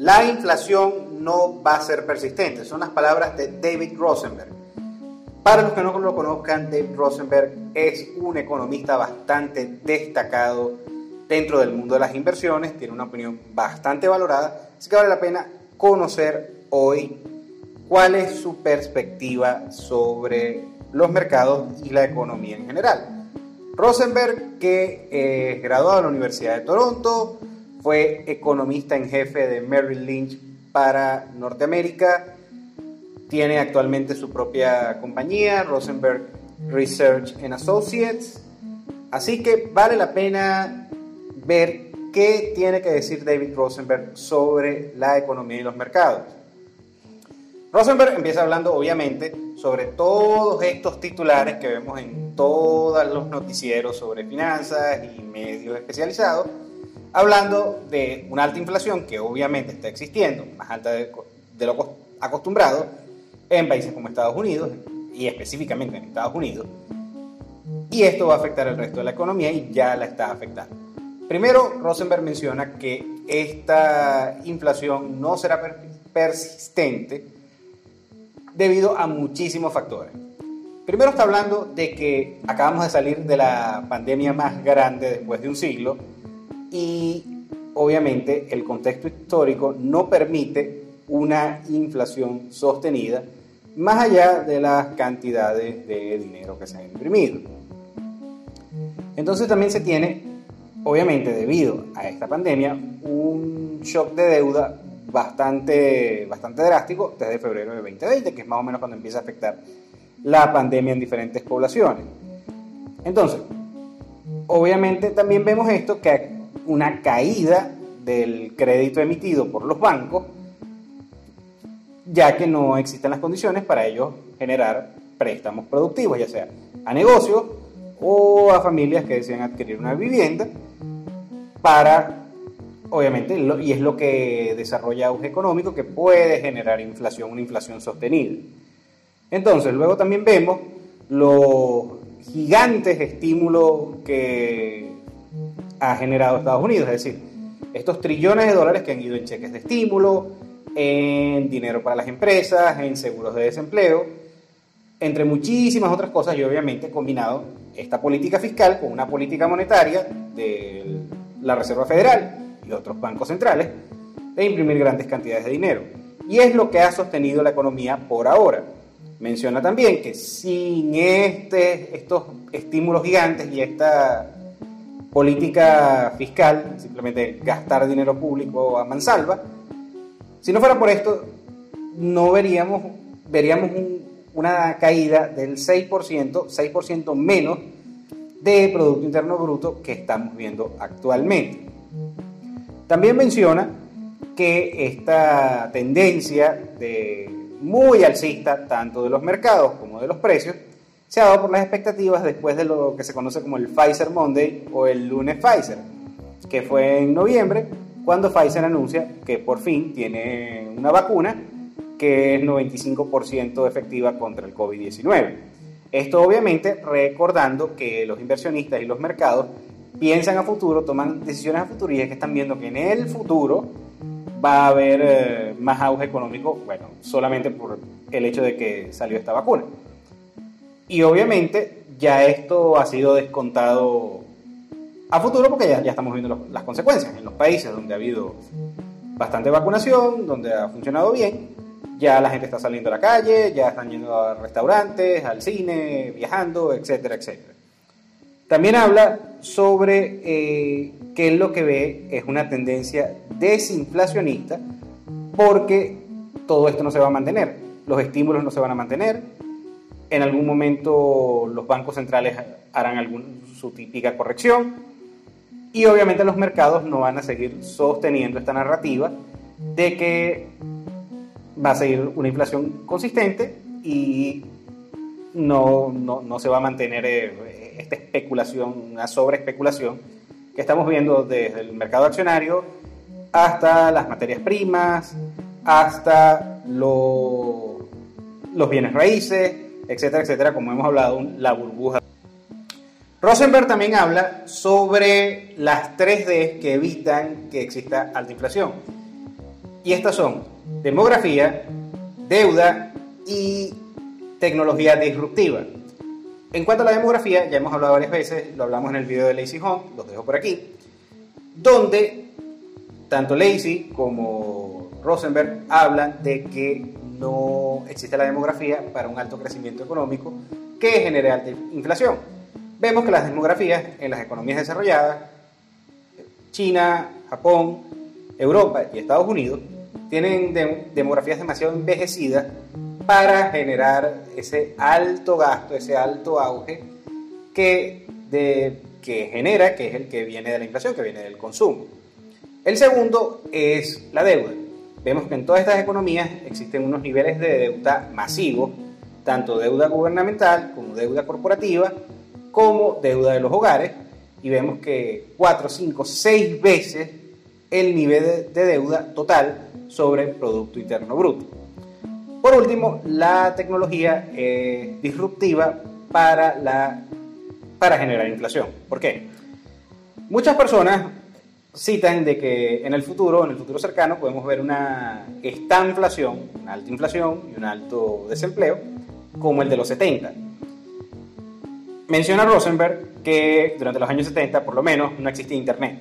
la inflación no va a ser persistente. Son las palabras de David Rosenberg. Para los que no lo conozcan, David Rosenberg es un economista bastante destacado dentro del mundo de las inversiones, tiene una opinión bastante valorada, así que vale la pena conocer hoy cuál es su perspectiva sobre los mercados y la economía en general. Rosenberg, que es graduado de la Universidad de Toronto, fue economista en jefe de Merrill Lynch para Norteamérica, tiene actualmente su propia compañía, Rosenberg Research and Associates, así que vale la pena ver qué tiene que decir David Rosenberg sobre la economía y los mercados. Rosenberg empieza hablando, obviamente, sobre todos estos titulares que vemos en todos los noticieros sobre finanzas y medios especializados, hablando de una alta inflación que obviamente está existiendo, más alta de, lo acostumbrado, en países como Estados Unidos y específicamente en Estados Unidos. Y esto va a afectar el resto de la economía y ya la está afectando. Primero, Rosenberg menciona que esta inflación no será persistente debido a muchísimos factores. Primero está hablando de que acabamos de salir de la pandemia más grande después de un siglo y obviamente el contexto histórico no permite una inflación sostenida más allá de las cantidades de dinero que se han imprimido. Entonces también se tiene obviamente debido a esta pandemia, un shock de deuda bastante, bastante drástico desde febrero de 2020, que es más o menos cuando empieza a afectar la pandemia en diferentes poblaciones. Entonces, obviamente también vemos esto, que una caída del crédito emitido por los bancos, ya que no existen las condiciones para ellos generar préstamos productivos, ya sea a negocios o a familias que desean adquirir una vivienda para, obviamente, y es lo que desarrolla auge económico, que puede generar inflación, una inflación sostenida. Entonces, luego también vemos los gigantes estímulos que ha generado Estados Unidos, es decir, estos trillones de dólares que han ido en cheques de estímulo, en dinero para las empresas, en seguros de desempleo, entre muchísimas otras cosas y obviamente combinado esta política fiscal con una política monetaria del la Reserva Federal y otros bancos centrales de imprimir grandes cantidades de dinero. Y es lo que ha sostenido la economía por ahora. Menciona también que sin este, estos estímulos gigantes y esta política fiscal, simplemente gastar dinero público a mansalva, si no fuera por esto, no veríamos, veríamos una caída del 6%, 6% menos de Producto Interno Bruto que estamos viendo actualmente. También menciona que esta tendencia de muy alcista, tanto de los mercados como de los precios, se ha dado por las expectativas después de lo que se conoce como el Pfizer Monday o el lunes Pfizer, que fue en noviembre, cuando Pfizer anuncia que por fin tiene una vacuna que es 95% efectiva contra el COVID-19. Esto obviamente recordando que los inversionistas y los mercados piensan a futuro, toman decisiones a futuro y es que están viendo que en el futuro va a haber eh, más auge económico, bueno, solamente por el hecho de que salió esta vacuna. Y obviamente ya esto ha sido descontado a futuro porque ya, estamos viendo las consecuencias en los países donde ha habido bastante vacunación, donde ha funcionado bien, ya la gente está saliendo a la calle, ya están yendo a restaurantes, al cine, viajando, etcétera, etcétera. También habla sobre eh, que lo que ve es una tendencia desinflacionista porque todo esto no se va a mantener, los estímulos no se van a mantener, en algún momento los bancos centrales harán su típica corrección y obviamente los mercados no van a seguir sosteniendo esta narrativa de que va a seguir una inflación consistente y no, no, no se va a mantener eh, esta especulación, una sobreespeculación que estamos viendo desde el mercado accionario hasta las materias primas, hasta los bienes raíces, etcétera, etcétera, como hemos hablado, la burbuja. Rosenberg también habla sobre las 3D que evitan que exista alta inflación Y estas son demografía, deuda y tecnología disruptiva. En cuanto a la demografía, ya hemos hablado varias veces, lo hablamos en el video de Lazy Home, los dejo por aquí, donde tanto Lazy como Rosenberg hablan de que no existe la demografía para un alto crecimiento económico que genere alta inflación. Vemos que las demografías en las economías desarrolladas, China, Japón, Europa y Estados Unidos, tienen demografías demasiado envejecidas para generar ese alto gasto, ese alto auge que, que genera, que es el que viene de la inflación, que viene del consumo. El segundo es la deuda. Vemos que en todas estas economías existen unos niveles de deuda masivos, tanto deuda gubernamental como deuda corporativa, como deuda de los hogares, y vemos que 4, 5, 6 veces el nivel de deuda total sobre el Producto Interno Bruto. Por último, la tecnología es disruptiva para, la, para generar inflación. ¿Por qué? Muchas personas citan de que en el futuro, en el futuro cercano, podemos ver una inflación, una alta inflación y un alto desempleo, como el de los 70. Menciona Rosenberg que durante los años 70, por lo menos, no existía Internet.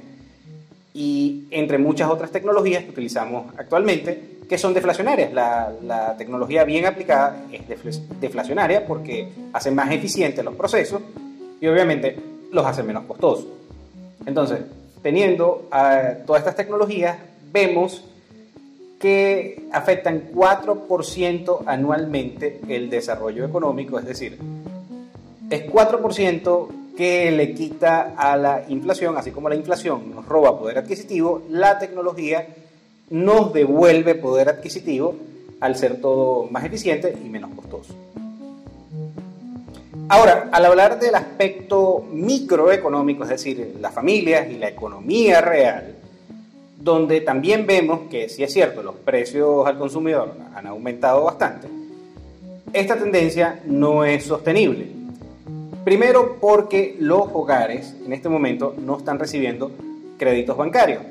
Y entre muchas otras tecnologías que utilizamos actualmente, que son deflacionarias. La, la tecnología bien aplicada es deflacionaria porque hace más eficientes los procesos y obviamente los hace menos costosos. Entonces, teniendo a todas estas tecnologías, vemos que afectan 4% anualmente el desarrollo económico, es decir, es 4% que le quita a la inflación, así como la inflación nos roba poder adquisitivo, la tecnología nos devuelve poder adquisitivo al ser todo más eficiente y menos costoso. Ahora, al hablar del aspecto microeconómico, es decir, las familias y la economía real, donde también vemos que, si es cierto, los precios al consumidor han aumentado bastante, esta tendencia no es sostenible. Primero porque los hogares en este momento no están recibiendo créditos bancarios.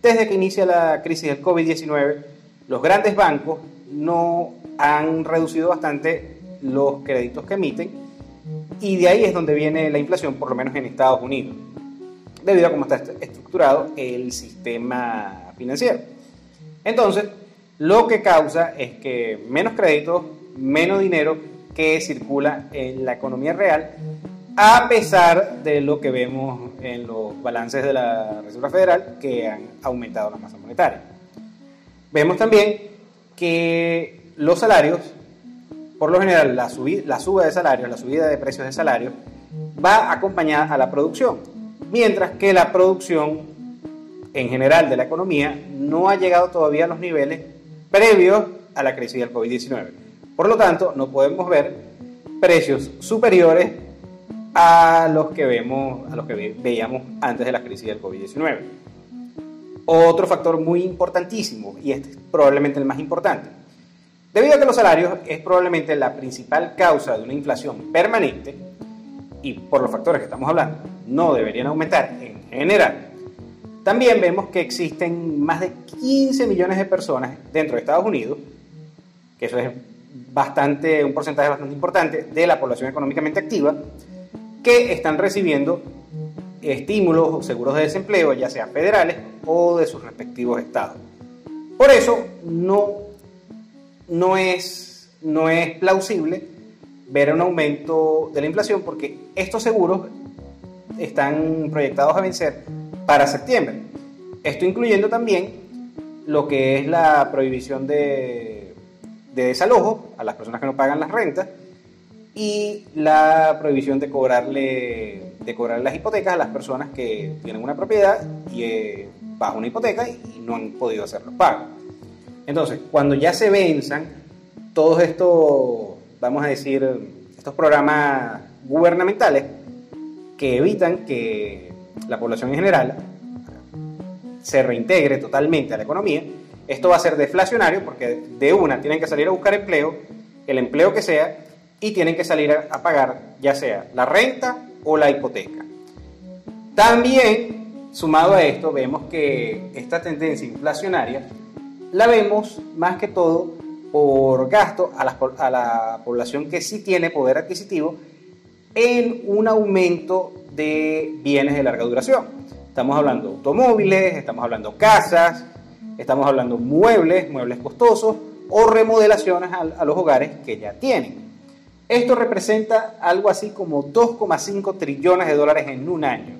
Desde que inicia la crisis del COVID-19, los grandes bancos no han reducido bastante los créditos que emiten y de ahí es donde viene la inflación, por lo menos en Estados Unidos, debido a cómo está estructurado el sistema financiero. Entonces, lo que causa es que menos créditos, menos dinero que circula en la economía real, a pesar de lo que vemos en los balances de la Reserva Federal, que han aumentado la masa monetaria. Vemos también que los salarios por lo general, la, la suba de salarios, la subida de precios de salarios, va acompañada a la producción, mientras que la producción en general de la economía no ha llegado todavía a los niveles previos a la crisis del COVID-19. Por lo tanto, no podemos ver precios superiores a los que vemos, a los que veíamos antes de la crisis del COVID-19. Otro factor muy importantísimo, y este es probablemente el más importante, Debido a que los salarios es probablemente la principal causa de una inflación permanente, y por los factores que estamos hablando, no deberían aumentar en general, también vemos que existen más de 15 millones de personas dentro de Estados Unidos, que eso es bastante, un porcentaje bastante importante de la población económicamente activa, que están recibiendo estímulos o seguros de desempleo, ya sean federales o de sus respectivos estados. Por eso no no es, no es plausible ver un aumento de la inflación porque estos seguros están proyectados a vencer para septiembre. Esto incluyendo también lo que es la prohibición de, de desalojo a las personas que no pagan las rentas y la prohibición de cobrarle de cobrar las hipotecas a las personas que tienen una propiedad y eh, bajo una hipoteca y no han podido hacer los pagos. Entonces, cuando ya se venzan todos estos, vamos a decir, estos programas gubernamentales que evitan que la población en general se reintegre totalmente a la economía, esto va a ser deflacionario porque de una tienen que salir a buscar empleo, el empleo que sea, y tienen que salir a, pagar ya sea la renta o la hipoteca. También, sumado a esto, vemos que esta tendencia inflacionaria la vemos más que todo por gasto a la, a la población que sí tiene poder adquisitivo en un aumento de bienes de larga duración. Estamos hablando de automóviles, estamos hablando de casas, estamos hablando de muebles, muebles costosos o remodelaciones a, los hogares que ya tienen. Esto representa algo así como 2,5 trillones de dólares en un año.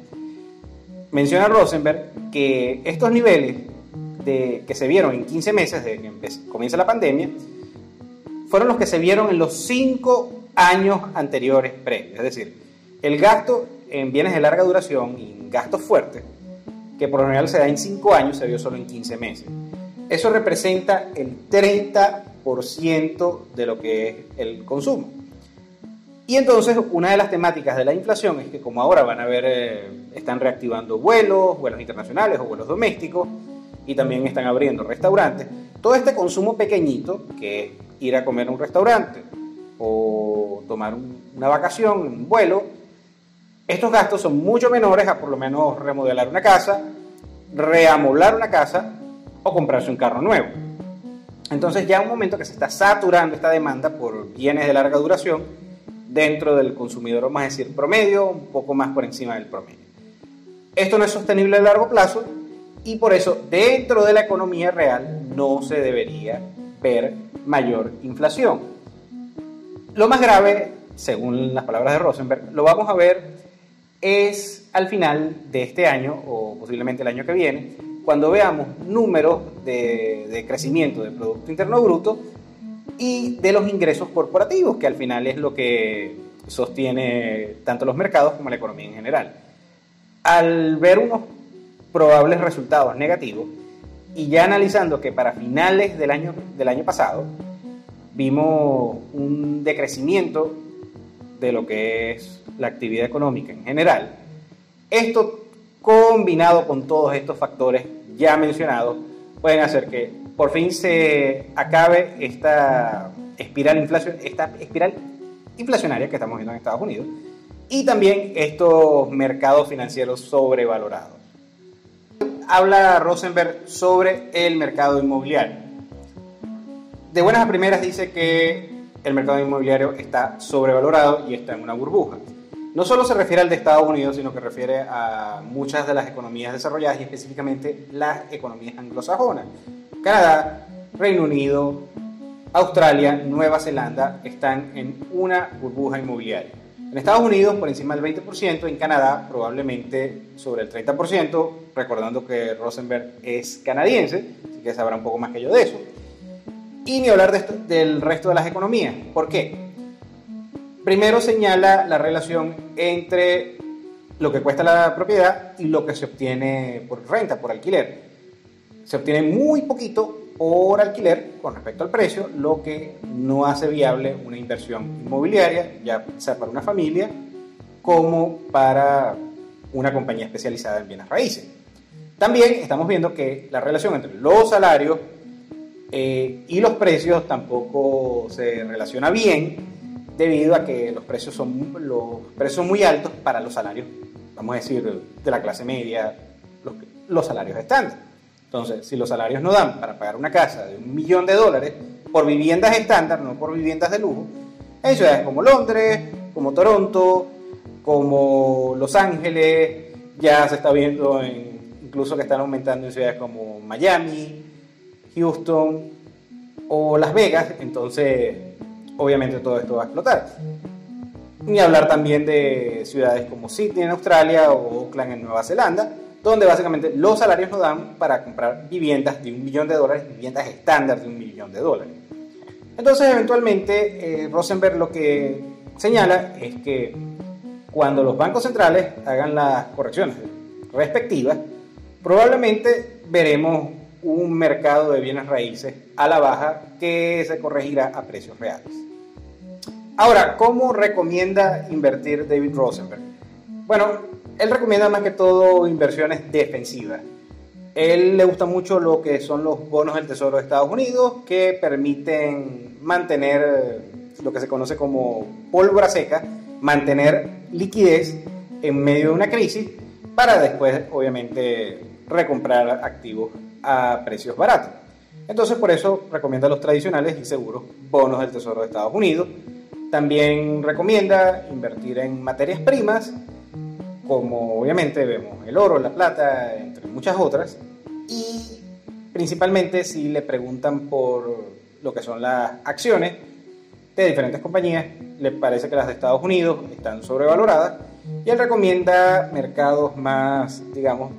Menciona Rosenberg que estos niveles de, que se vieron en 15 meses desde que comienza la pandemia fueron los que se vieron en los 5 años anteriores previos. Es decir, el gasto en bienes de larga duración y en gastos fuertes, que por lo general se da en 5 años, se vio solo en 15 meses. Eso representa el 30% de lo que es el consumo. Y entonces una de las temáticas de la inflación es que como ahora van a ver, eh, están reactivando vuelos, vuelos internacionales o vuelos domésticos, y también están abriendo restaurantes, todo este consumo pequeñito, que es ir a comer a un restaurante o tomar una vacación, un vuelo, estos gastos son mucho menores a por lo menos remodelar una casa, reamoblar una casa o comprarse un carro nuevo. Entonces ya un momento que se está saturando esta demanda por bienes de larga duración dentro del consumidor, vamos a decir, promedio, un poco más por encima del promedio. Esto no es sostenible a largo plazo y por eso dentro de la economía real no se debería ver mayor inflación. Lo más grave, según las palabras de Rosenberg, lo vamos a ver es al final de este año o posiblemente el año que viene, cuando veamos números de, crecimiento del Producto Interno Bruto y de los ingresos corporativos, que al final es lo que sostiene tanto los mercados como la economía en general. Al ver unos probables resultados negativos y ya analizando que para finales del año, del año pasado vimos un decrecimiento de lo que es la actividad económica en general, esto combinado con todos estos factores ya mencionados, pueden hacer que por fin se acabe esta espiral, inflación, esta espiral inflacionaria que estamos viendo en Estados Unidos y también estos mercados financieros sobrevalorados. Habla Rosenberg sobre el mercado inmobiliario. De buenas a primeras dice que el mercado inmobiliario está sobrevalorado y está en una burbuja no solo se refiere al de Estados Unidos, sino que refiere a muchas de las economías desarrolladas y específicamente las economías anglosajonas. Canadá, Reino Unido, Australia, Nueva Zelanda están en una burbuja inmobiliaria. En Estados Unidos por encima del 20%, en Canadá probablemente sobre el 30%, recordando que Rosenberg es canadiense, así que sabrá un poco más que yo de eso. Y ni hablar del resto de las economías. ¿Por qué? Primero señala la relación entre lo que cuesta la propiedad y lo que se obtiene por renta, por alquiler. Se obtiene muy poquito por alquiler con respecto al precio, lo que no hace viable una inversión inmobiliaria, ya sea para una familia como para una compañía especializada en bienes raíces. También estamos viendo que la relación entre los salarios eh, y los precios tampoco se relaciona bien debido a que los precios son, los precios muy altos para los salarios, vamos a decir, de la clase media, los, los salarios estándar. Entonces, si los salarios no dan para pagar una casa de un millón de dólares por viviendas estándar, no por viviendas de lujo, en ciudades como Londres, como Toronto, como Los Ángeles, ya se está viendo incluso que están aumentando en ciudades como Miami, Houston o Las Vegas, entonces obviamente todo esto va a explotar. Ni hablar también de ciudades como Sydney en Australia o Auckland en Nueva Zelanda, donde básicamente los salarios no dan para comprar viviendas de un millón de dólares, viviendas estándar de un millón de dólares. Entonces, eventualmente, eh, Rosenberg lo que señala es que cuando los bancos centrales hagan las correcciones respectivas, probablemente veremos un mercado de bienes raíces a la baja que se corregirá a precios reales. Ahora, ¿cómo recomienda invertir David Rosenberg? Bueno, él recomienda más que todo inversiones defensivas. Él le gusta mucho lo que son los bonos del Tesoro de Estados Unidos, que permiten mantener lo que se conoce como pólvora seca, mantener liquidez en medio de una crisis para después, obviamente, recomprar activos a precios baratos. Entonces por eso recomienda los tradicionales y seguros bonos del Tesoro de Estados Unidos. También recomienda invertir en materias primas, como obviamente vemos el oro, la plata, entre muchas otras. Y principalmente si le preguntan por lo que son las acciones de diferentes compañías, le parece que las de Estados Unidos están sobrevaloradas y él recomienda mercados más, digamos,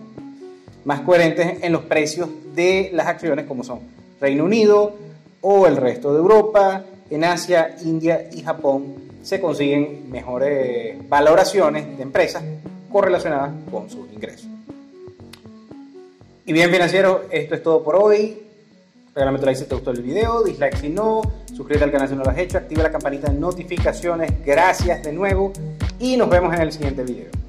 más coherentes en los precios de las acciones como son Reino Unido o el resto de Europa, en Asia, India y Japón se consiguen mejores valoraciones de empresas correlacionadas con sus ingresos. Y bien financiero, esto es todo por hoy. Regálame tu like si te gustó el video, dislike si no, suscríbete al canal si no lo has hecho, activa la campanita de notificaciones. Gracias de nuevo y nos vemos en el siguiente video.